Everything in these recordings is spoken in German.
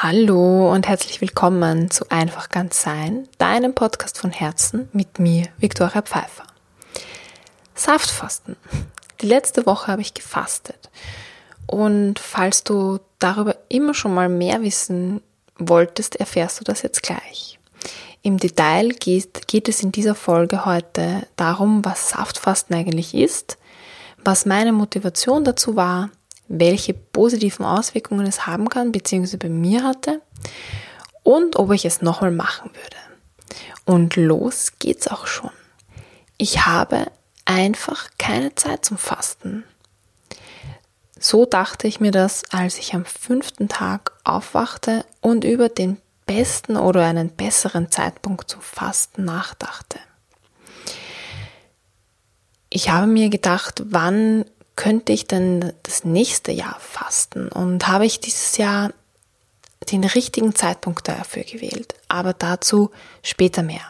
Hallo und herzlich willkommen zu Einfach ganz sein, deinem Podcast von Herzen mit mir, Viktoria Pfeiffer. Saftfasten. Die letzte Woche habe ich gefastet. Und falls du darüber immer schon mal mehr wissen wolltest, erfährst du das jetzt gleich. Im Detail geht, geht es in dieser Folge heute darum, was Saftfasten eigentlich ist, was meine Motivation dazu war, welche positiven Auswirkungen es haben kann, beziehungsweise bei mir hatte und ob ich es nochmal machen würde. Und los geht's auch schon. Ich habe einfach keine Zeit zum Fasten. So dachte ich mir das, als ich am fünften Tag aufwachte und über den besten oder einen besseren Zeitpunkt zum Fasten nachdachte. Ich habe mir gedacht, wann könnte ich denn das nächste Jahr fasten? Und habe ich dieses Jahr den richtigen Zeitpunkt dafür gewählt? Aber dazu später mehr.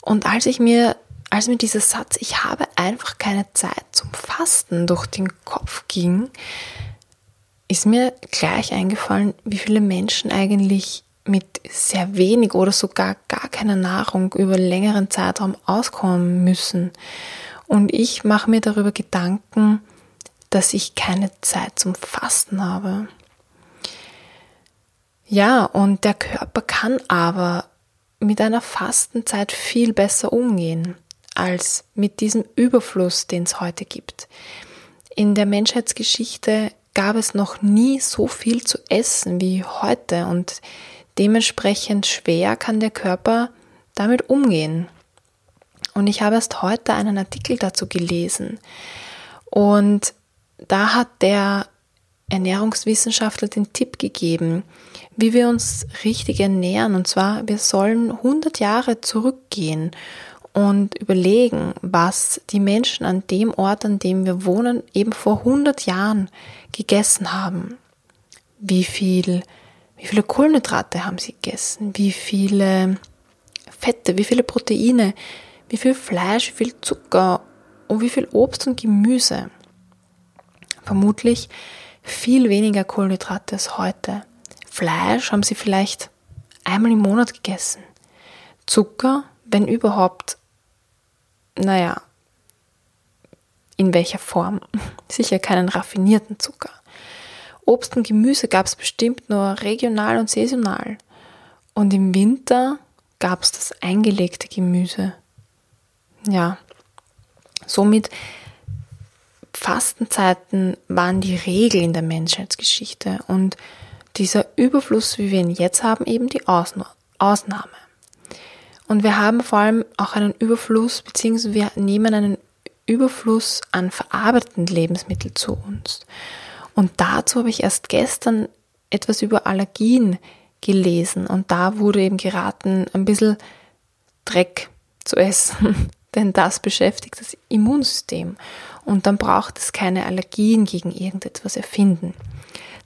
Und als ich mir, als mir dieser Satz, ich habe einfach keine Zeit zum Fasten durch den Kopf ging, ist mir gleich eingefallen, wie viele Menschen eigentlich mit sehr wenig oder sogar gar keiner Nahrung über längeren Zeitraum auskommen müssen. Und ich mache mir darüber Gedanken, dass ich keine Zeit zum Fasten habe. Ja, und der Körper kann aber mit einer Fastenzeit viel besser umgehen als mit diesem Überfluss, den es heute gibt. In der Menschheitsgeschichte gab es noch nie so viel zu essen wie heute und dementsprechend schwer kann der Körper damit umgehen. Und ich habe erst heute einen Artikel dazu gelesen. Und da hat der Ernährungswissenschaftler den Tipp gegeben, wie wir uns richtig ernähren. Und zwar, wir sollen 100 Jahre zurückgehen und überlegen, was die Menschen an dem Ort, an dem wir wohnen, eben vor 100 Jahren gegessen haben. Wie viel, wie viele Kohlenhydrate haben sie gegessen? Wie viele Fette? Wie viele Proteine? Wie viel Fleisch? Wie viel Zucker? Und wie viel Obst und Gemüse? Vermutlich viel weniger Kohlenhydrate als heute. Fleisch haben sie vielleicht einmal im Monat gegessen. Zucker, wenn überhaupt, naja, in welcher Form? Sicher keinen raffinierten Zucker. Obst und Gemüse gab es bestimmt nur regional und saisonal. Und im Winter gab es das eingelegte Gemüse. Ja, somit Fastenzeiten waren die Regel in der Menschheitsgeschichte und dieser Überfluss, wie wir ihn jetzt haben, eben die Ausnahme. Und wir haben vor allem auch einen Überfluss, beziehungsweise wir nehmen einen Überfluss an verarbeiteten Lebensmitteln zu uns. Und dazu habe ich erst gestern etwas über Allergien gelesen und da wurde eben geraten, ein bisschen Dreck zu essen, denn das beschäftigt das Immunsystem und dann braucht es keine Allergien gegen irgendetwas erfinden.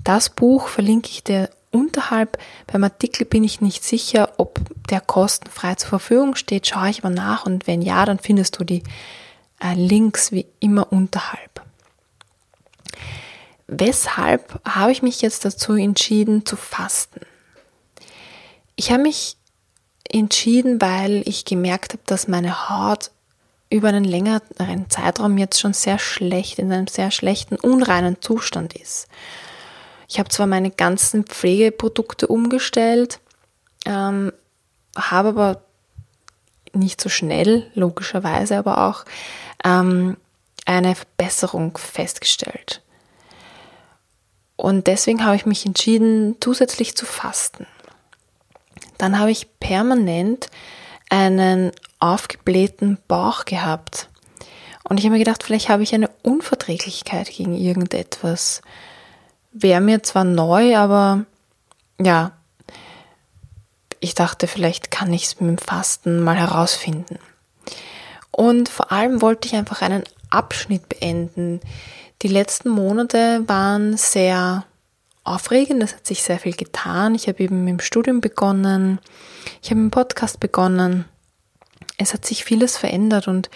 Das Buch verlinke ich dir unterhalb. Beim Artikel bin ich nicht sicher, ob der kostenfrei zur Verfügung steht. Schaue ich mal nach und wenn ja, dann findest du die äh, Links wie immer unterhalb. Weshalb habe ich mich jetzt dazu entschieden zu fasten? Ich habe mich entschieden, weil ich gemerkt habe, dass meine Haut über einen längeren Zeitraum jetzt schon sehr schlecht, in einem sehr schlechten, unreinen Zustand ist. Ich habe zwar meine ganzen Pflegeprodukte umgestellt, ähm, habe aber nicht so schnell, logischerweise, aber auch ähm, eine Verbesserung festgestellt. Und deswegen habe ich mich entschieden, zusätzlich zu fasten. Dann habe ich permanent einen aufgeblähten Bauch gehabt. Und ich habe mir gedacht, vielleicht habe ich eine Unverträglichkeit gegen irgendetwas. Wäre mir zwar neu, aber ja, ich dachte, vielleicht kann ich es mit dem Fasten mal herausfinden. Und vor allem wollte ich einfach einen Abschnitt beenden. Die letzten Monate waren sehr aufregend, es hat sich sehr viel getan. Ich habe eben mit dem Studium begonnen, ich habe dem Podcast begonnen es hat sich vieles verändert und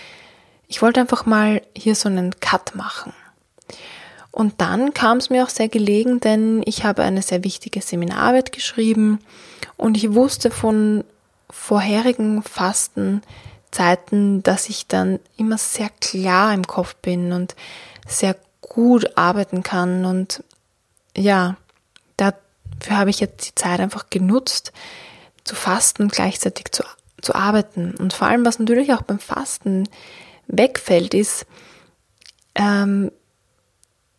ich wollte einfach mal hier so einen Cut machen. Und dann kam es mir auch sehr gelegen, denn ich habe eine sehr wichtige Seminararbeit geschrieben und ich wusste von vorherigen Fastenzeiten, dass ich dann immer sehr klar im Kopf bin und sehr gut arbeiten kann. Und ja, dafür habe ich jetzt die Zeit einfach genutzt, zu fasten gleichzeitig zu, zu arbeiten. Und vor allem, was natürlich auch beim Fasten wegfällt, ist, ähm,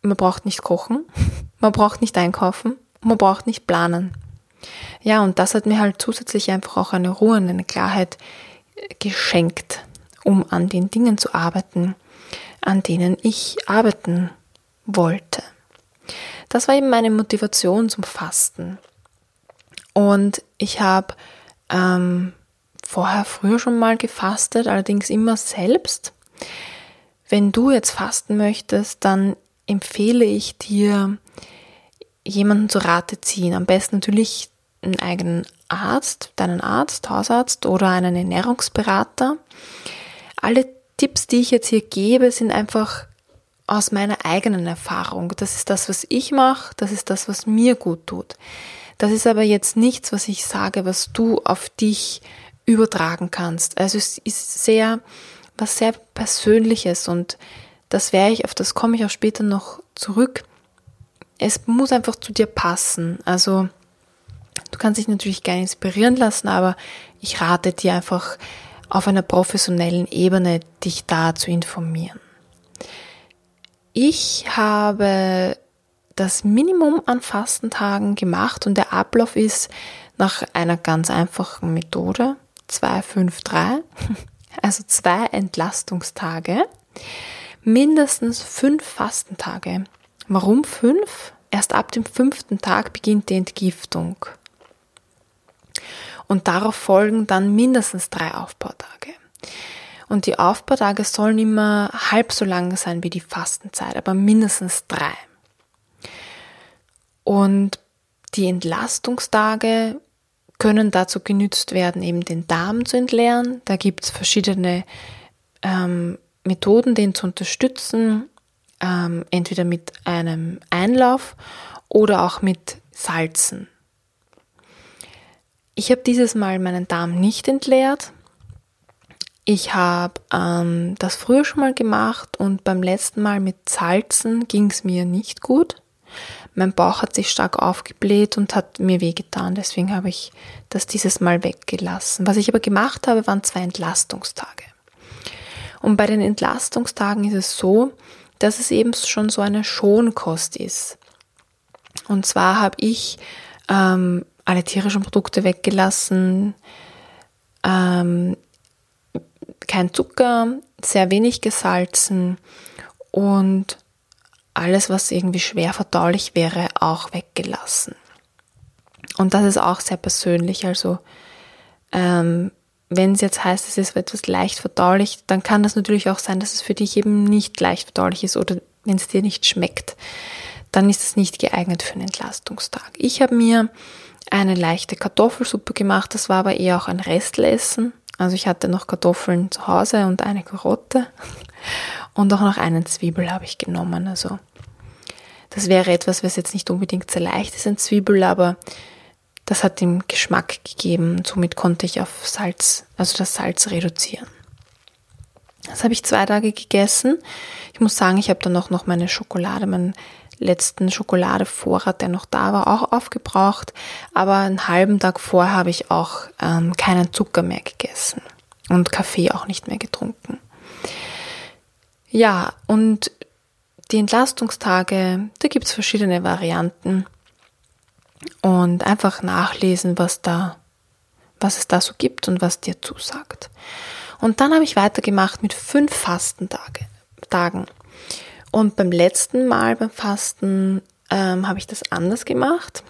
man braucht nicht kochen, man braucht nicht einkaufen, man braucht nicht planen. Ja, und das hat mir halt zusätzlich einfach auch eine Ruhe und eine Klarheit geschenkt, um an den Dingen zu arbeiten, an denen ich arbeiten wollte. Das war eben meine Motivation zum Fasten. Und ich habe ähm, vorher früher schon mal gefastet, allerdings immer selbst. Wenn du jetzt fasten möchtest, dann empfehle ich dir, jemanden zu Rate ziehen. Am besten natürlich einen eigenen Arzt, deinen Arzt, Hausarzt oder einen Ernährungsberater. Alle Tipps, die ich jetzt hier gebe, sind einfach aus meiner eigenen Erfahrung. Das ist das, was ich mache, das ist das, was mir gut tut. Das ist aber jetzt nichts, was ich sage, was du auf dich übertragen kannst. Also es ist sehr, was sehr Persönliches und das werde ich, auf das komme ich auch später noch zurück. Es muss einfach zu dir passen. Also du kannst dich natürlich gerne inspirieren lassen, aber ich rate dir einfach auf einer professionellen Ebene, dich da zu informieren. Ich habe das Minimum an Fastentagen gemacht und der Ablauf ist nach einer ganz einfachen Methode 253, also zwei Entlastungstage, mindestens fünf Fastentage. Warum fünf? Erst ab dem fünften Tag beginnt die Entgiftung. Und darauf folgen dann mindestens drei Aufbautage. Und die Aufbautage sollen immer halb so lang sein wie die Fastenzeit, aber mindestens drei. Und die Entlastungstage können dazu genützt werden, eben den Darm zu entleeren. Da gibt es verschiedene ähm, Methoden, den zu unterstützen, ähm, entweder mit einem Einlauf oder auch mit Salzen. Ich habe dieses Mal meinen Darm nicht entleert, ich habe ähm, das früher schon mal gemacht und beim letzten Mal mit Salzen ging es mir nicht gut. Mein Bauch hat sich stark aufgebläht und hat mir wehgetan, deswegen habe ich das dieses Mal weggelassen. Was ich aber gemacht habe, waren zwei Entlastungstage. Und bei den Entlastungstagen ist es so, dass es eben schon so eine Schonkost ist. Und zwar habe ich ähm, alle tierischen Produkte weggelassen, ähm, kein Zucker, sehr wenig gesalzen und alles, was irgendwie schwer verdaulich wäre, auch weggelassen. Und das ist auch sehr persönlich. Also ähm, wenn es jetzt heißt, es ist etwas leicht verdaulich, dann kann das natürlich auch sein, dass es für dich eben nicht leicht verdaulich ist oder wenn es dir nicht schmeckt, dann ist es nicht geeignet für einen Entlastungstag. Ich habe mir eine leichte Kartoffelsuppe gemacht, das war aber eher auch ein Restlessen. Also ich hatte noch Kartoffeln zu Hause und eine Karotte und auch noch einen Zwiebel habe ich genommen. Also das wäre etwas, was jetzt nicht unbedingt sehr leicht ist, ein Zwiebel, aber das hat dem Geschmack gegeben. Somit konnte ich auf Salz, also das Salz reduzieren. Das habe ich zwei Tage gegessen. Ich muss sagen, ich habe dann auch noch meine Schokolade, meinen letzten Schokoladevorrat, der noch da war, auch aufgebraucht. Aber einen halben Tag vorher habe ich auch ähm, keinen Zucker mehr gegessen und Kaffee auch nicht mehr getrunken. Ja, und die Entlastungstage, da gibt es verschiedene Varianten und einfach nachlesen, was da, was es da so gibt und was dir zusagt. Und dann habe ich weitergemacht mit fünf Fastentagen. Und beim letzten Mal beim Fasten ähm, habe ich das anders gemacht.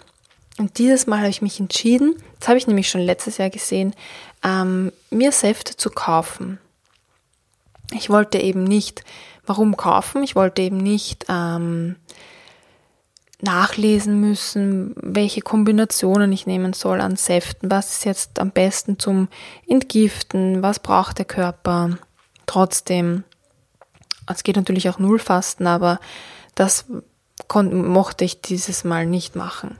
Und dieses Mal habe ich mich entschieden, das habe ich nämlich schon letztes Jahr gesehen, ähm, mir Säfte zu kaufen. Ich wollte eben nicht, warum kaufen? Ich wollte eben nicht ähm, nachlesen müssen, welche Kombinationen ich nehmen soll an Säften, was ist jetzt am besten zum Entgiften, was braucht der Körper. Trotzdem es geht natürlich auch Nullfasten, aber das mochte ich dieses Mal nicht machen.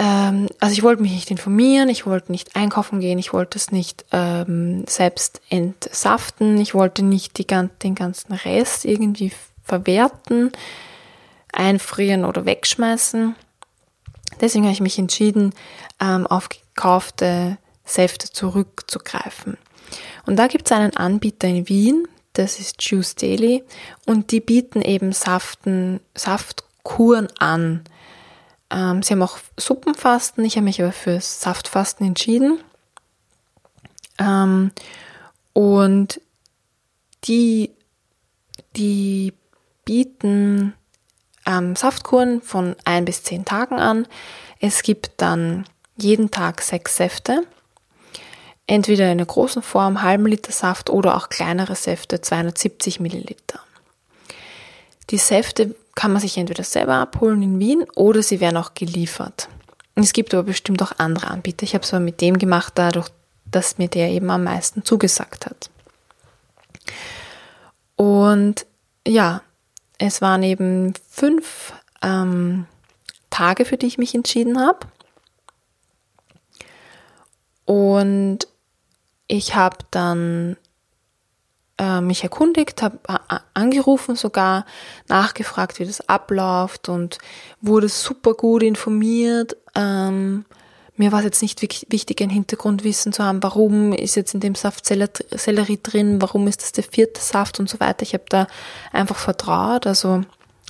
Ähm, also ich wollte mich nicht informieren, ich wollte nicht einkaufen gehen, ich wollte es nicht ähm, selbst entsaften, ich wollte nicht die, den ganzen Rest irgendwie verwerten, einfrieren oder wegschmeißen. Deswegen habe ich mich entschieden, ähm, auf gekaufte Säfte zurückzugreifen. Und da gibt es einen Anbieter in Wien, das ist Juice Daily, und die bieten eben Saften, Saftkuren an. Ähm, sie haben auch Suppenfasten, ich habe mich aber für Saftfasten entschieden. Ähm, und die, die bieten ähm, Saftkuren von ein bis zehn Tagen an. Es gibt dann jeden Tag sechs Säfte. Entweder in einer großen Form, halben Liter Saft oder auch kleinere Säfte, 270 Milliliter. Die Säfte kann man sich entweder selber abholen in Wien oder sie werden auch geliefert. Es gibt aber bestimmt auch andere Anbieter. Ich habe es aber mit dem gemacht, dadurch, dass mir der eben am meisten zugesagt hat. Und ja, es waren eben fünf ähm, Tage, für die ich mich entschieden habe. Und ich habe dann äh, mich erkundigt, habe angerufen sogar, nachgefragt, wie das abläuft und wurde super gut informiert. Ähm, mir war es jetzt nicht wichtig, ein Hintergrundwissen zu haben, warum ist jetzt in dem Saft Sellerie drin, warum ist das der vierte Saft und so weiter. Ich habe da einfach vertraut. Also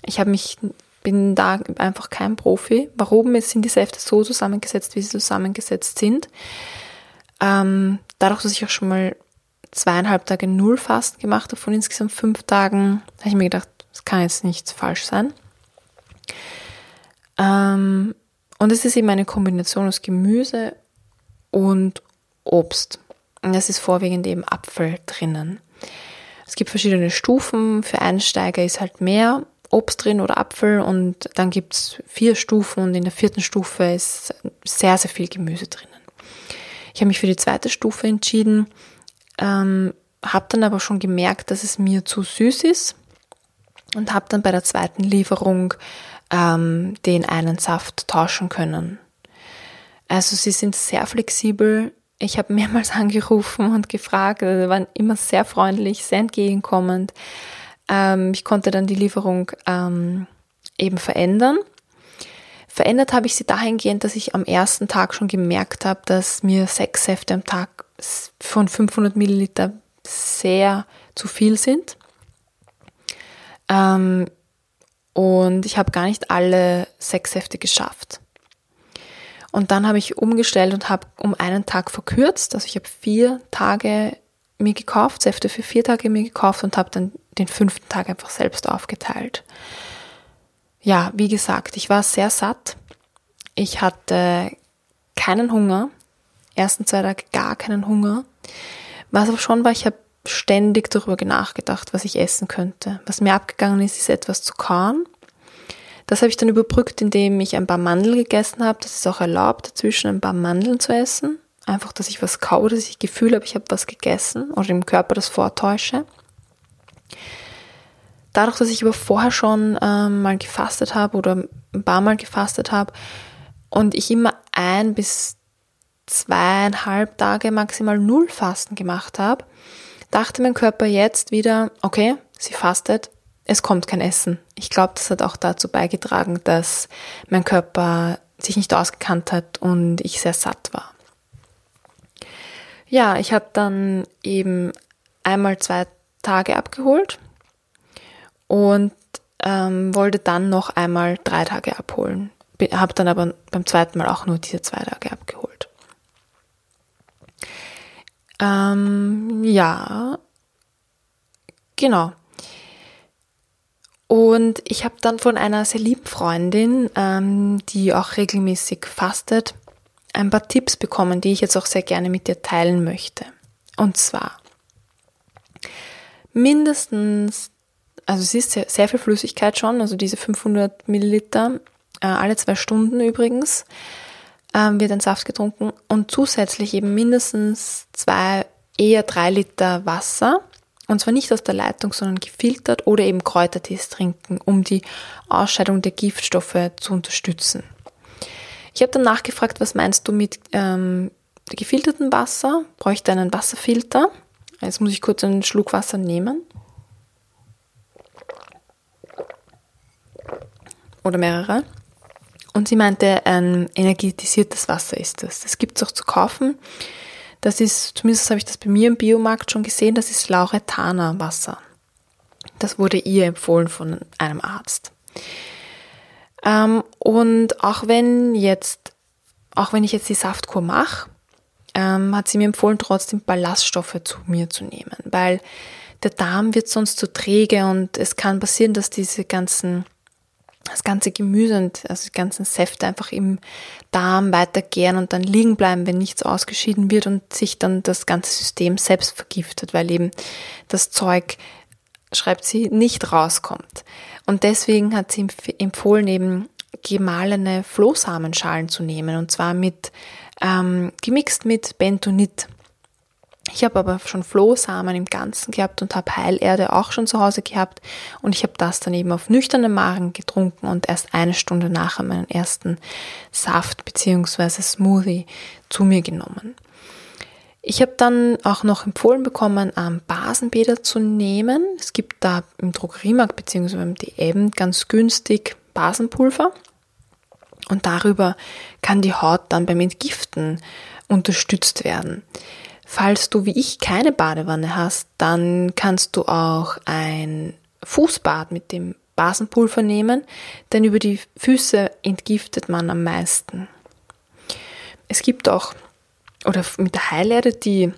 ich habe mich, bin da einfach kein Profi. Warum sind die Säfte so zusammengesetzt, wie sie zusammengesetzt sind? Ähm, dadurch, dass ich auch schon mal zweieinhalb Tage Nullfasten gemacht habe von insgesamt fünf Tagen, habe ich mir gedacht, das kann jetzt nicht falsch sein. Ähm, und es ist eben eine Kombination aus Gemüse und Obst. Und es ist vorwiegend eben Apfel drinnen. Es gibt verschiedene Stufen. Für Einsteiger ist halt mehr Obst drin oder Apfel und dann gibt es vier Stufen und in der vierten Stufe ist sehr, sehr viel Gemüse drinnen. Ich habe mich für die zweite Stufe entschieden, ähm, habe dann aber schon gemerkt, dass es mir zu süß ist und habe dann bei der zweiten Lieferung ähm, den einen Saft tauschen können. Also sie sind sehr flexibel. Ich habe mehrmals angerufen und gefragt, also waren immer sehr freundlich, sehr entgegenkommend. Ähm, ich konnte dann die Lieferung ähm, eben verändern. Verändert habe ich sie dahingehend, dass ich am ersten Tag schon gemerkt habe, dass mir sechs Säfte am Tag von 500 Milliliter sehr zu viel sind. Ähm, und ich habe gar nicht alle sechs Säfte geschafft. Und dann habe ich umgestellt und habe um einen Tag verkürzt. Also ich habe vier Tage mir gekauft, Säfte für vier Tage mir gekauft und habe dann den fünften Tag einfach selbst aufgeteilt. Ja, wie gesagt, ich war sehr satt. Ich hatte keinen Hunger. Ersten zwei Tage gar keinen Hunger. Was aber schon war, ich habe ständig darüber nachgedacht, was ich essen könnte. Was mir abgegangen ist, ist etwas zu kauen. Das habe ich dann überbrückt, indem ich ein paar Mandeln gegessen habe. Das ist auch erlaubt, dazwischen ein paar Mandeln zu essen. Einfach, dass ich was kaue, dass ich Gefühl habe, ich habe was gegessen oder im Körper das vortäusche. Dadurch, dass ich aber vorher schon ähm, mal gefastet habe oder ein paar Mal gefastet habe und ich immer ein bis zweieinhalb Tage maximal null Fasten gemacht habe, dachte mein Körper jetzt wieder, okay, sie fastet, es kommt kein Essen. Ich glaube, das hat auch dazu beigetragen, dass mein Körper sich nicht ausgekannt hat und ich sehr satt war. Ja, ich habe dann eben einmal zwei Tage abgeholt und ähm, wollte dann noch einmal drei Tage abholen. Habe dann aber beim zweiten Mal auch nur diese zwei Tage abgeholt. Ähm, ja, genau. Und ich habe dann von einer sehr lieben Freundin, ähm, die auch regelmäßig fastet, ein paar Tipps bekommen, die ich jetzt auch sehr gerne mit dir teilen möchte. Und zwar mindestens, also es ist sehr, sehr viel Flüssigkeit schon, also diese 500 Milliliter, äh, alle zwei Stunden übrigens ähm, wird ein Saft getrunken und zusätzlich eben mindestens zwei, eher drei Liter Wasser Und zwar nicht aus der Leitung, sondern gefiltert oder eben Kräutertees trinken, um die Ausscheidung der Giftstoffe zu unterstützen. Ich habe dann nachgefragt, was meinst du mit ähm, gefiltertem Wasser? Bräuchte einen Wasserfilter? Jetzt muss ich kurz einen Schluck Wasser nehmen. Oder mehrere. Und sie meinte, ein energetisiertes Wasser ist das. Das gibt es auch zu kaufen. Das ist, zumindest habe ich das bei mir im Biomarkt schon gesehen, das ist Lauretana Wasser. Das wurde ihr empfohlen von einem Arzt. Ähm, und auch wenn jetzt, auch wenn ich jetzt die Saftkur mache, ähm, hat sie mir empfohlen, trotzdem Ballaststoffe zu mir zu nehmen, weil der Darm wird sonst zu träge und es kann passieren, dass diese ganzen das ganze Gemüse und also die ganzen Säfte einfach im Darm weitergären und dann liegen bleiben, wenn nichts ausgeschieden wird und sich dann das ganze System selbst vergiftet, weil eben das Zeug, schreibt sie, nicht rauskommt. Und deswegen hat sie empfohlen, eben gemahlene Flohsamenschalen zu nehmen und zwar mit ähm, gemixt mit Bentonit. Ich habe aber schon Flohsamen im Ganzen gehabt und habe Heilerde auch schon zu Hause gehabt und ich habe das dann eben auf nüchternen Magen getrunken und erst eine Stunde nachher meinen ersten Saft bzw. Smoothie zu mir genommen. Ich habe dann auch noch empfohlen bekommen, ähm, Basenbäder zu nehmen. Es gibt da im Drogeriemarkt bzw. im DM ganz günstig Basenpulver und darüber kann die Haut dann beim Entgiften unterstützt werden. Falls du wie ich keine Badewanne hast, dann kannst du auch ein Fußbad mit dem Basenpulver nehmen, denn über die Füße entgiftet man am meisten. Es gibt auch, oder mit der Heilerde, die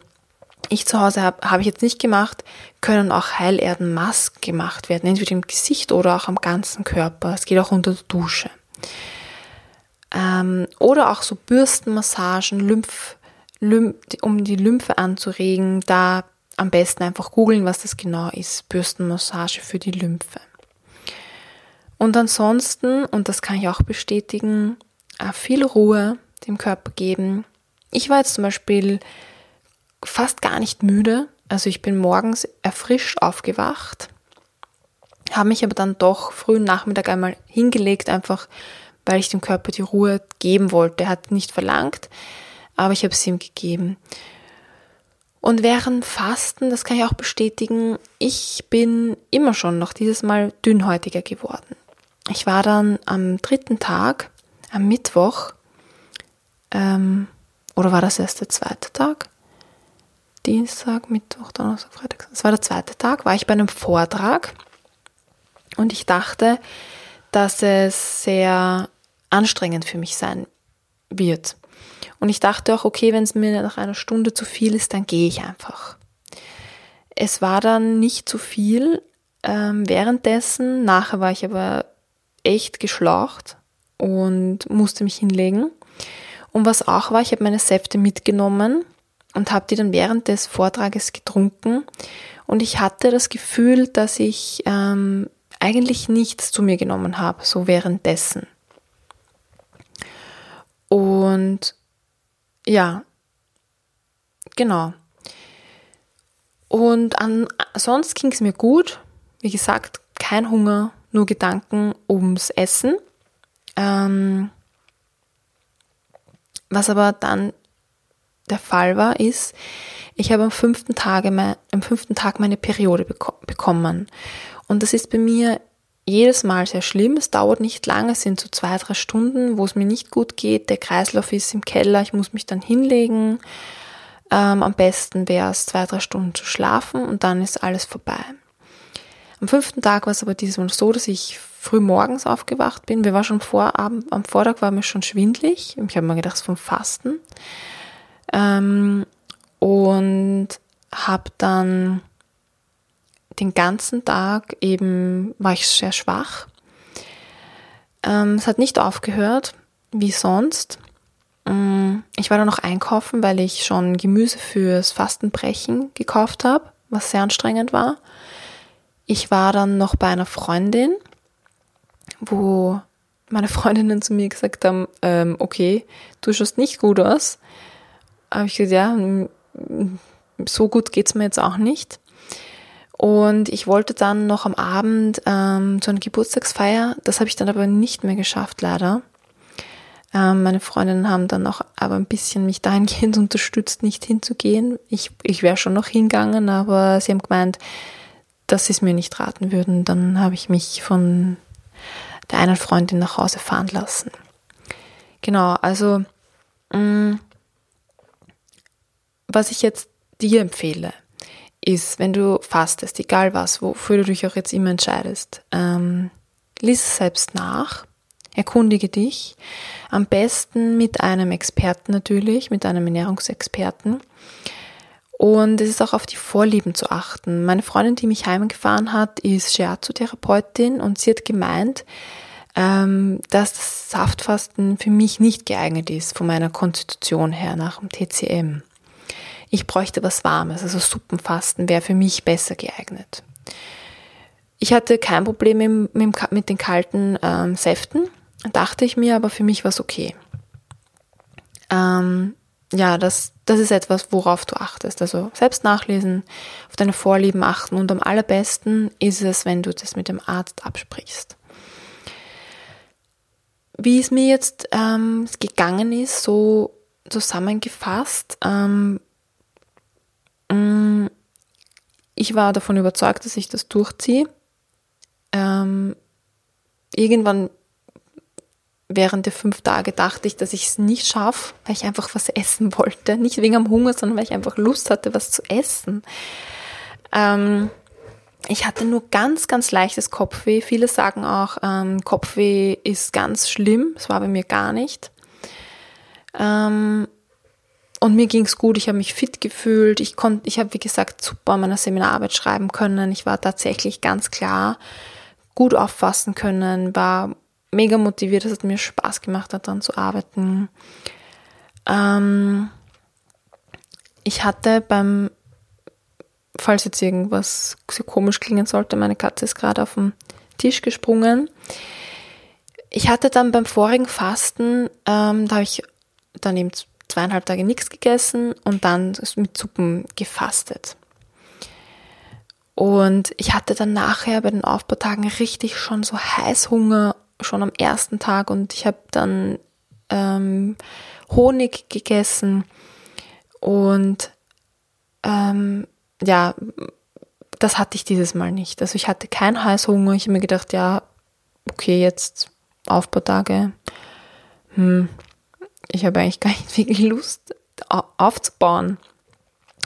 ich zu Hause habe, habe ich jetzt nicht gemacht, können auch Heilerdenmasken gemacht werden, entweder im Gesicht oder auch am ganzen Körper. Es geht auch unter der Dusche. Ähm, oder auch so Bürstenmassagen, Lymph um die Lymphe anzuregen, da am besten einfach googeln, was das genau ist. Bürstenmassage für die Lymphe. Und ansonsten, und das kann ich auch bestätigen, äh, viel Ruhe dem Körper geben. Ich war jetzt zum Beispiel fast gar nicht müde. Also ich bin morgens erfrischt aufgewacht, habe mich aber dann doch frühen Nachmittag einmal hingelegt, einfach weil ich dem Körper die Ruhe geben wollte. Er hat nicht verlangt, aber ich habe es ihm gegeben. Und während Fasten, das kann ich auch bestätigen, ich bin immer schon noch dieses Mal dünnhäutiger geworden. Ich war dann am dritten Tag, am Mittwoch, ähm, oder war das erst der zweite Tag? Dienstag, Mittwoch, Donnerstag, Freitag. Das war der zweite Tag, war ich bei einem Vortrag und ich dachte, dass es sehr anstrengend für mich sein wird. Und ich dachte auch, okay, wenn es mir nach einer Stunde zu viel ist, dann gehe ich einfach. Es war dann nicht zu viel ähm, währenddessen. Nachher war ich aber echt geschlaucht und musste mich hinlegen. Und was auch war, ich habe meine Säfte mitgenommen und habe die dann während des Vortrages getrunken. Und ich hatte das Gefühl, dass ich ähm, eigentlich nichts zu mir genommen habe, so währenddessen. Und ja, genau. Und an, sonst ging es mir gut. Wie gesagt, kein Hunger, nur Gedanken ums Essen. Ähm, was aber dann der Fall war, ist, ich habe am fünften, Tage mein, am fünften Tag meine Periode beko bekommen. Und das ist bei mir jedes Mal sehr schlimm. Es dauert nicht lange, es sind so zwei, drei Stunden, wo es mir nicht gut geht. Der Kreislauf ist im Keller, ich muss mich dann hinlegen. Ähm, am besten wäre es, zwei, drei Stunden zu schlafen und dann ist alles vorbei. Am fünften Tag war es aber diesmal so, dass ich früh morgens aufgewacht bin. Wir waren schon vor, Abend, am Vortag war mir schon schwindlig. Ich habe mir gedacht, vom Fasten. Ähm, und habe dann den ganzen Tag eben war ich sehr schwach. Ähm, es hat nicht aufgehört, wie sonst. Ähm, ich war dann noch einkaufen, weil ich schon Gemüse fürs Fastenbrechen gekauft habe, was sehr anstrengend war. Ich war dann noch bei einer Freundin, wo meine Freundinnen zu mir gesagt haben, ähm, okay, du schaust nicht gut aus. Habe ich gesagt, ja, so gut geht's mir jetzt auch nicht. Und ich wollte dann noch am Abend ähm, zu einer Geburtstagsfeier. Das habe ich dann aber nicht mehr geschafft, leider. Ähm, meine Freundinnen haben dann auch aber ein bisschen mich dahingehend unterstützt, nicht hinzugehen. Ich, ich wäre schon noch hingegangen, aber sie haben gemeint, dass sie es mir nicht raten würden. Dann habe ich mich von der einen Freundin nach Hause fahren lassen. Genau, also mh, mm, was ich jetzt dir empfehle, ist, wenn du fastest, egal was, wofür du dich auch jetzt immer entscheidest, ähm, lies es selbst nach, erkundige dich, am besten mit einem Experten natürlich, mit einem Ernährungsexperten. Und es ist auch auf die Vorlieben zu achten. Meine Freundin, die mich heimgefahren hat, ist Shiatsu-Therapeutin und sie hat gemeint, ähm, dass das Saftfasten für mich nicht geeignet ist, von meiner Konstitution her nach dem TCM ich bräuchte was Warmes, also Suppenfasten wäre für mich besser geeignet. Ich hatte kein Problem mit, den kalten ähm, Säften, dachte ich mir, aber für mich war es okay. Ähm, ja, das, das ist etwas, worauf du achtest. Also selbst nachlesen, auf deine Vorlieben achten und am allerbesten ist es, wenn du das mit dem Arzt absprichst. Wie es mir jetzt ähm, gegangen ist, so zusammengefasst, ähm, ich war davon überzeugt, dass ich das durchziehe. Ähm, irgendwann während der fünf Tage dachte ich, dass ich es nicht schaffe, weil ich einfach was essen wollte. Nicht wegen am Hunger, sondern weil ich einfach Lust hatte, was zu essen. Ähm, ich hatte nur ganz, ganz leichtes Kopfweh. Viele sagen auch, ähm, Kopfweh ist ganz schlimm. Das war bei mir gar nicht. Ähm, und mir ging's gut, ich habe mich fit gefühlt, ich konnte, ich habe wie gesagt super meine Seminararbeit schreiben können, ich war tatsächlich ganz klar gut auffassen können, war mega motiviert, es hat mir Spaß gemacht, daran zu arbeiten. Ähm, ich hatte beim, falls jetzt irgendwas so komisch klingen sollte, meine Katze ist gerade auf den Tisch gesprungen. Ich hatte dann beim vorigen Fasten, ähm, da habe ich dann eben zweieinhalb Tage nichts gegessen und dann mit Suppen gefastet. Und ich hatte dann nachher bei den Aufbautagen richtig schon so Heißhunger, schon am ersten Tag und ich habe dann ähm, Honig gegessen und ähm, ja, das hatte ich dieses Mal nicht. Also ich hatte keinen Heißhunger. Ich habe mir gedacht, ja, okay, jetzt Aufbautage. Hm, ich habe eigentlich gar nicht wirklich Lust aufzubauen.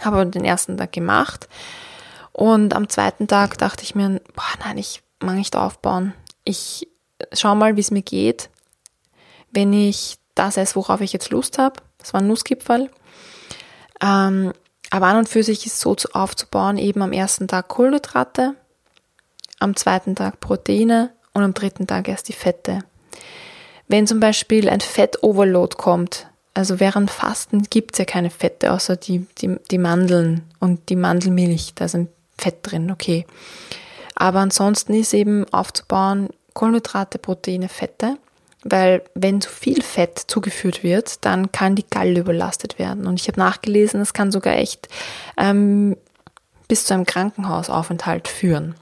Habe den ersten Tag gemacht und am zweiten Tag dachte ich mir, boah, nein, ich mag nicht aufbauen. Ich schau mal, wie es mir geht, wenn ich das esse, worauf ich jetzt Lust habe. Das war ein Nusskipferl. Ähm, aber an und für sich ist so aufzubauen, eben am ersten Tag Kohlenhydrate, am zweiten Tag Proteine und am dritten Tag erst die Fette. Wenn zum Beispiel ein Fett-Overload kommt, also während Fasten gibt es ja keine Fette, außer die, die, die Mandeln und die Mandelmilch, da ein Fett drin, okay. Aber ansonsten ist eben aufzubauen Kohlenhydrate, Proteine, Fette, weil wenn zu viel Fett zugeführt wird, dann kann die Galle überlastet werden. Und ich habe nachgelesen, es kann sogar echt ähm, bis zu einem Krankenhausaufenthalt führen.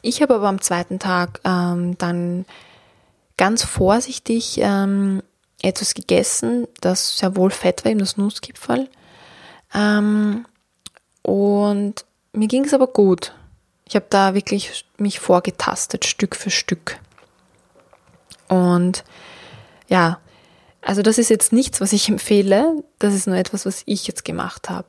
Ich habe aber am zweiten Tag ähm, dann ganz vorsichtig ähm, etwas gegessen, das sehr wohl fett war, eben das Nusskipferl. Ähm, und mir ging es aber gut. Ich habe da wirklich mich vorgetastet, Stück für Stück. Und ja, also das ist jetzt nichts, was ich empfehle. Das ist nur etwas, was ich jetzt gemacht habe.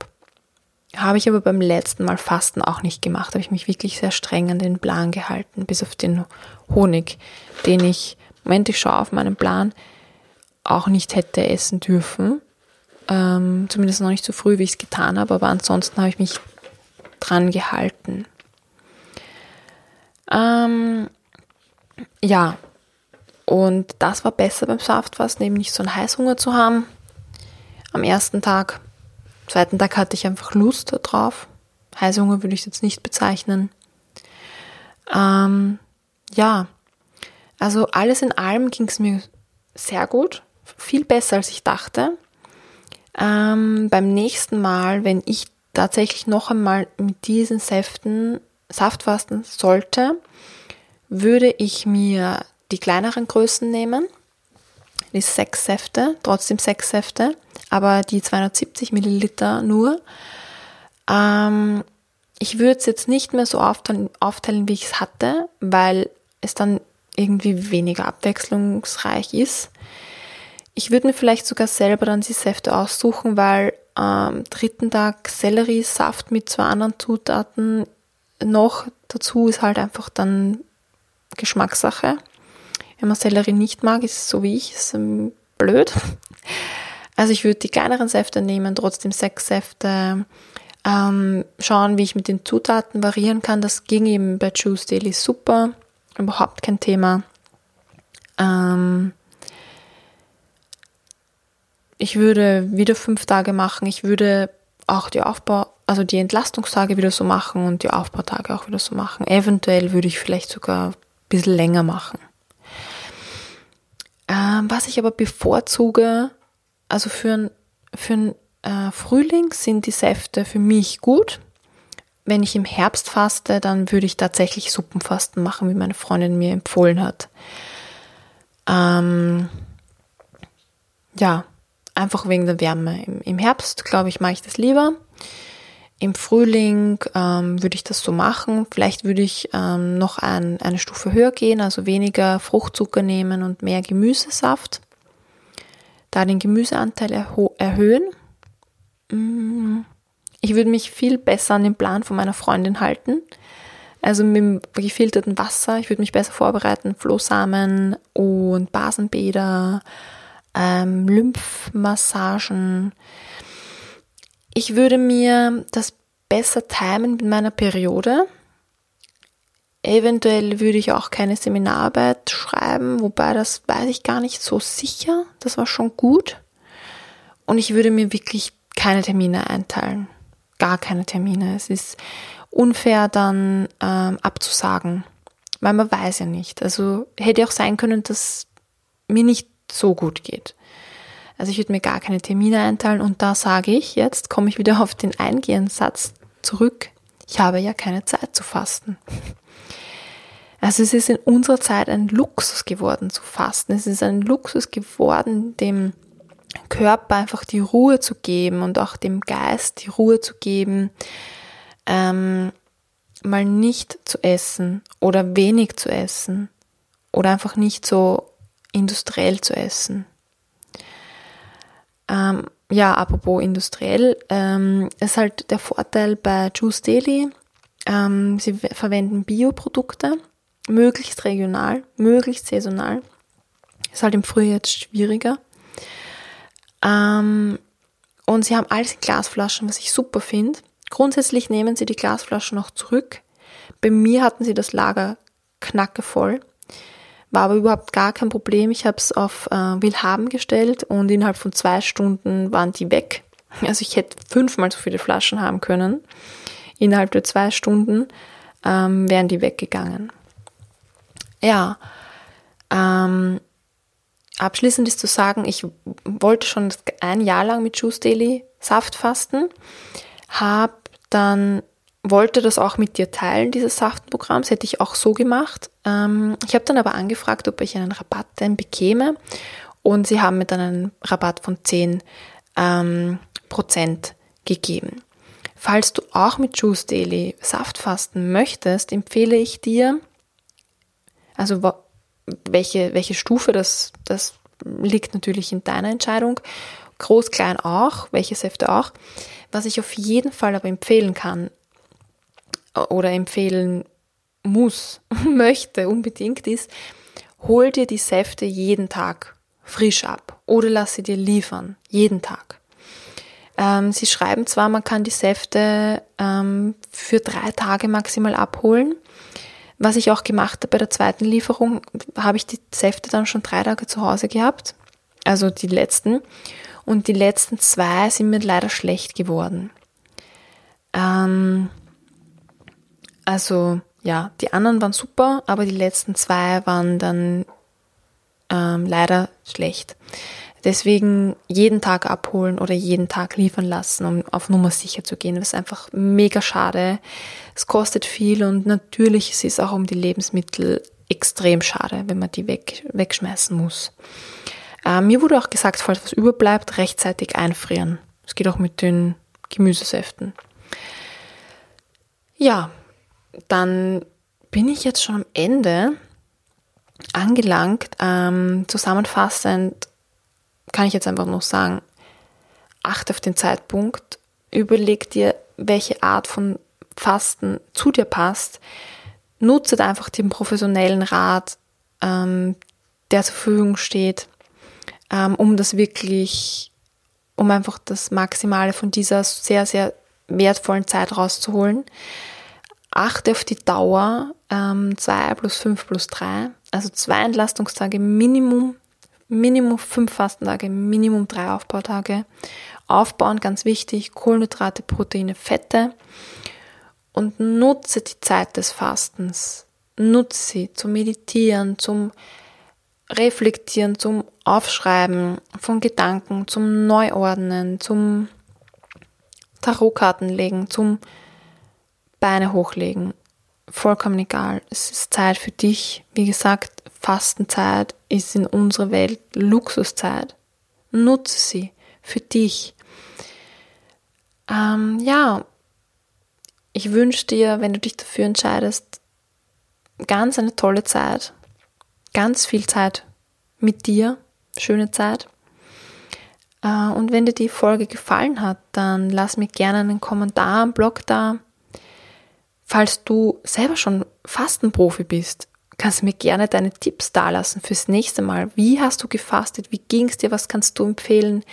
Habe ich aber beim letzten Mal Fasten auch nicht gemacht. Habe ich mich wirklich sehr streng an den Plan gehalten, bis auf den Honig, den ich Moment, ich schaue auf meinen Plan, auch nicht hätte essen dürfen. Ähm, zumindest noch nicht so früh, wie ich es getan habe, aber ansonsten habe ich mich dran gehalten. Ähm, ja, und das war besser beim Saftfasten, eben nicht so einen Heißhunger zu haben. Am ersten Tag, zweiten Tag hatte ich einfach Lust darauf. Heißhunger würde ich jetzt nicht bezeichnen. Ähm, ja, also alles in allem ging es mir sehr gut, viel besser als ich dachte. Ähm, beim nächsten Mal, wenn ich tatsächlich noch einmal mit diesen Säften Saft fasten sollte, würde ich mir die kleineren Größen nehmen, die sechs Säfte, trotzdem sechs Säfte, aber die 270 Milliliter nur. Ähm, ich würde es jetzt nicht mehr so aufteilen, aufteilen wie ich es hatte, weil es dann irgendwie weniger abwechslungsreich ist. Ich würde mir vielleicht sogar selber dann die Säfte aussuchen, weil am dritten Tag Selleriesaft mit zwei anderen Zutaten noch dazu ist halt einfach dann Geschmackssache. Wenn man Sellerie nicht mag, ist es so wie ich, ist ähm, blöd. Also ich würde die kleineren Säfte nehmen, trotzdem sechs Säfte, ähm, schauen, wie ich mit den Zutaten variieren kann. Das ging eben bei Juice Daily super, überhaupt kein Thema. Ähm, ich würde wieder fünf Tage machen. Ich würde auch die Aufbau, also die Entlastungstage wieder so machen und die Aufbautage auch wieder so machen. Eventuell würde ich vielleicht sogar ein bisschen länger machen. Ähm, was ich aber bevorzuge, also für für ein äh, Frühling sind die Säfte für mich gut. Wenn ich im Herbst faste, dann würde ich tatsächlich Suppenfasten machen, wie meine Freundin mir empfohlen hat. Ähm, ja, einfach wegen der Wärme. Im, im Herbst, glaube ich, mache ich das lieber. Im Frühling ähm, würde ich das so machen. Vielleicht würde ich ähm, noch ein, eine Stufe höher gehen, also weniger Fruchtzucker nehmen und mehr Gemüsesaft. Da den Gemüseanteil erhöhen. Mm. Ich würde mich viel besser an den Plan von meiner Freundin halten. Also mit dem gefilterten Wasser. Ich würde mich besser vorbereiten. Flohsamen und Basenbäder, ähm, Lymphmassagen ich würde mir das besser timen mit meiner Periode. Eventuell würde ich auch keine Seminararbeit schreiben, wobei das weiß ich gar nicht so sicher. Das war schon gut. Und ich würde mir wirklich keine Termine einteilen. Gar keine Termine. Es ist unfair dann ähm, abzusagen, weil man weiß ja nicht. Also hätte auch sein können, dass mir nicht so gut geht. Also ich würde mir gar keine Termine einteilen und da sage ich, jetzt komme ich wieder auf den eingehenden Satz zurück, ich habe ja keine Zeit zu fasten. Also es ist in unserer Zeit ein Luxus geworden zu fasten. Es ist ein Luxus geworden, dem Körper einfach die Ruhe zu geben und auch dem Geist die Ruhe zu geben, ähm, mal nicht zu essen oder wenig zu essen oder einfach nicht so industriell zu essen. Ähm, ja, apropos industriell, ähm, ist halt der Vorteil bei Juice Daily. Ähm, sie verwenden Bioprodukte, möglichst regional, möglichst saisonal. Ist halt im Frühjahr jetzt schwieriger. Ähm, und sie haben alles in Glasflaschen, was ich super finde. Grundsätzlich nehmen sie die Glasflaschen noch zurück. Bei mir hatten sie das Lager knackevoll. War aber überhaupt gar kein Problem. Ich habe es auf äh, Willhaben gestellt und innerhalb von zwei Stunden waren die weg. Also ich hätte fünfmal so viele Flaschen haben können. Innerhalb der zwei Stunden ähm, wären die weggegangen. Ja, ähm, abschließend ist zu sagen, ich wollte schon ein Jahr lang mit Juice Daily Saft fasten, habe dann wollte das auch mit dir teilen, dieses Saftprogramm. Das hätte ich auch so gemacht. Ähm, ich habe dann aber angefragt, ob ich einen Rabatt denn bekäme. Und sie haben mir dann einen Rabatt von 10 ähm, Prozent gegeben. Falls du auch mit Juice Daily Saft fasten möchtest, empfehle ich dir, also welche, welche Stufe, das, das liegt natürlich in deiner Entscheidung, groß, klein auch, welche Säfte auch. Was ich auf jeden Fall aber empfehlen kann, oder empfehlen muss, möchte unbedingt ist, hol dir die Säfte jeden Tag frisch ab oder lass sie dir liefern, jeden Tag. Ähm, sie schreiben zwar, man kann die Säfte ähm, für drei Tage maximal abholen. Was ich auch gemacht habe bei der zweiten Lieferung, habe ich die Säfte dann schon drei Tage zu Hause gehabt. Also die letzten. Und die letzten zwei sind mir leider schlecht geworden. Ähm, also ja, die anderen waren super, aber die letzten zwei waren dann ähm, leider schlecht. Deswegen jeden Tag abholen oder jeden Tag liefern lassen, um auf Nummer sicher zu gehen. Das ist einfach mega schade. Es kostet viel und natürlich ist es auch um die Lebensmittel extrem schade, wenn man die weg, wegschmeißen muss. Äh, mir wurde auch gesagt, falls was überbleibt, rechtzeitig einfrieren. Das geht auch mit den Gemüsesäften. Ja, dann bin ich jetzt schon am Ende angelangt. Ähm, zusammenfassend kann ich jetzt einfach noch sagen, achte auf den Zeitpunkt, überleg dir, welche Art von Fasten zu dir passt, nutze einfach den professionellen Rat, ähm, der zur Verfügung steht, ähm, um das wirklich, um einfach das Maximale von dieser sehr, sehr wertvollen Zeit rauszuholen. Achte auf die Dauer, ähm, 2 plus 5 plus 3, also zwei Entlastungstage Minimum, Minimum fünf Fastentage, Minimum drei Aufbautage. Aufbauen, ganz wichtig, Kohlenhydrate, Proteine, Fette. Und nutze die Zeit des Fastens. Nutze sie zum Meditieren, zum Reflektieren, zum Aufschreiben von Gedanken, zum Neuordnen, zum Tarotkarten legen, zum Beine hochlegen. Vollkommen egal. Es ist Zeit für dich. Wie gesagt, Fastenzeit ist in unserer Welt Luxuszeit. Nutze sie für dich. Ähm, ja, ich wünsche dir, wenn du dich dafür entscheidest, ganz eine tolle Zeit. Ganz viel Zeit mit dir. Schöne Zeit. Äh, und wenn dir die Folge gefallen hat, dann lass mir gerne einen Kommentar am Blog da. Falls du selber schon Fastenprofi bist, kannst du mir gerne deine Tipps dalassen fürs nächste Mal. Wie hast du gefastet? Wie ging es dir? Was kannst du empfehlen?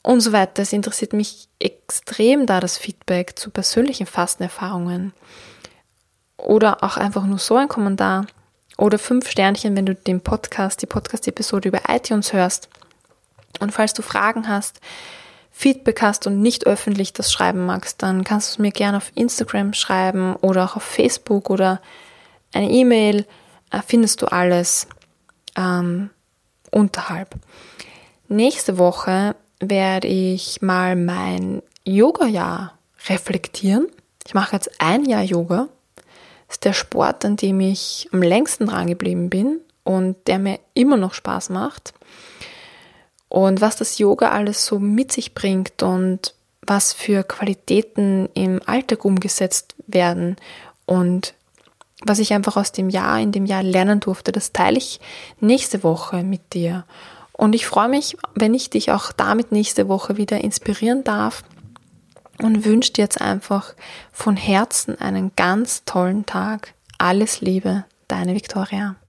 Und so weiter. Es interessiert mich extrem da das Feedback zu persönlichen Fastenerfahrungen. Oder auch einfach nur so ein Kommentar. Oder fünf Sternchen, wenn du den Podcast, die Podcast-Episode über iTunes hörst. Und falls du Fragen hast, Feedback hast und nicht öffentlich das schreiben magst, dann kannst du es mir gerne auf Instagram schreiben oder auch auf Facebook oder eine E-Mail. Äh, findest du alles ähm, unterhalb. Nächste Woche werde ich mal mein Yoga-Jahr reflektieren. Ich mache jetzt ein Jahr Yoga. Das ist der Sport, an dem ich am längsten dran geblieben bin und der mir immer noch Spaß macht und was das Yoga alles so mit sich bringt und was für Qualitäten im Alltag umgesetzt werden und was ich einfach aus dem Jahr in dem Jahr lernen durfte, das teile ich nächste Woche mit dir. Und ich freue mich, wenn ich dich auch damit nächste Woche wieder inspirieren darf und wünsche dir jetzt einfach von Herzen einen ganz tollen Tag. Alles Liebe, deine Viktoria.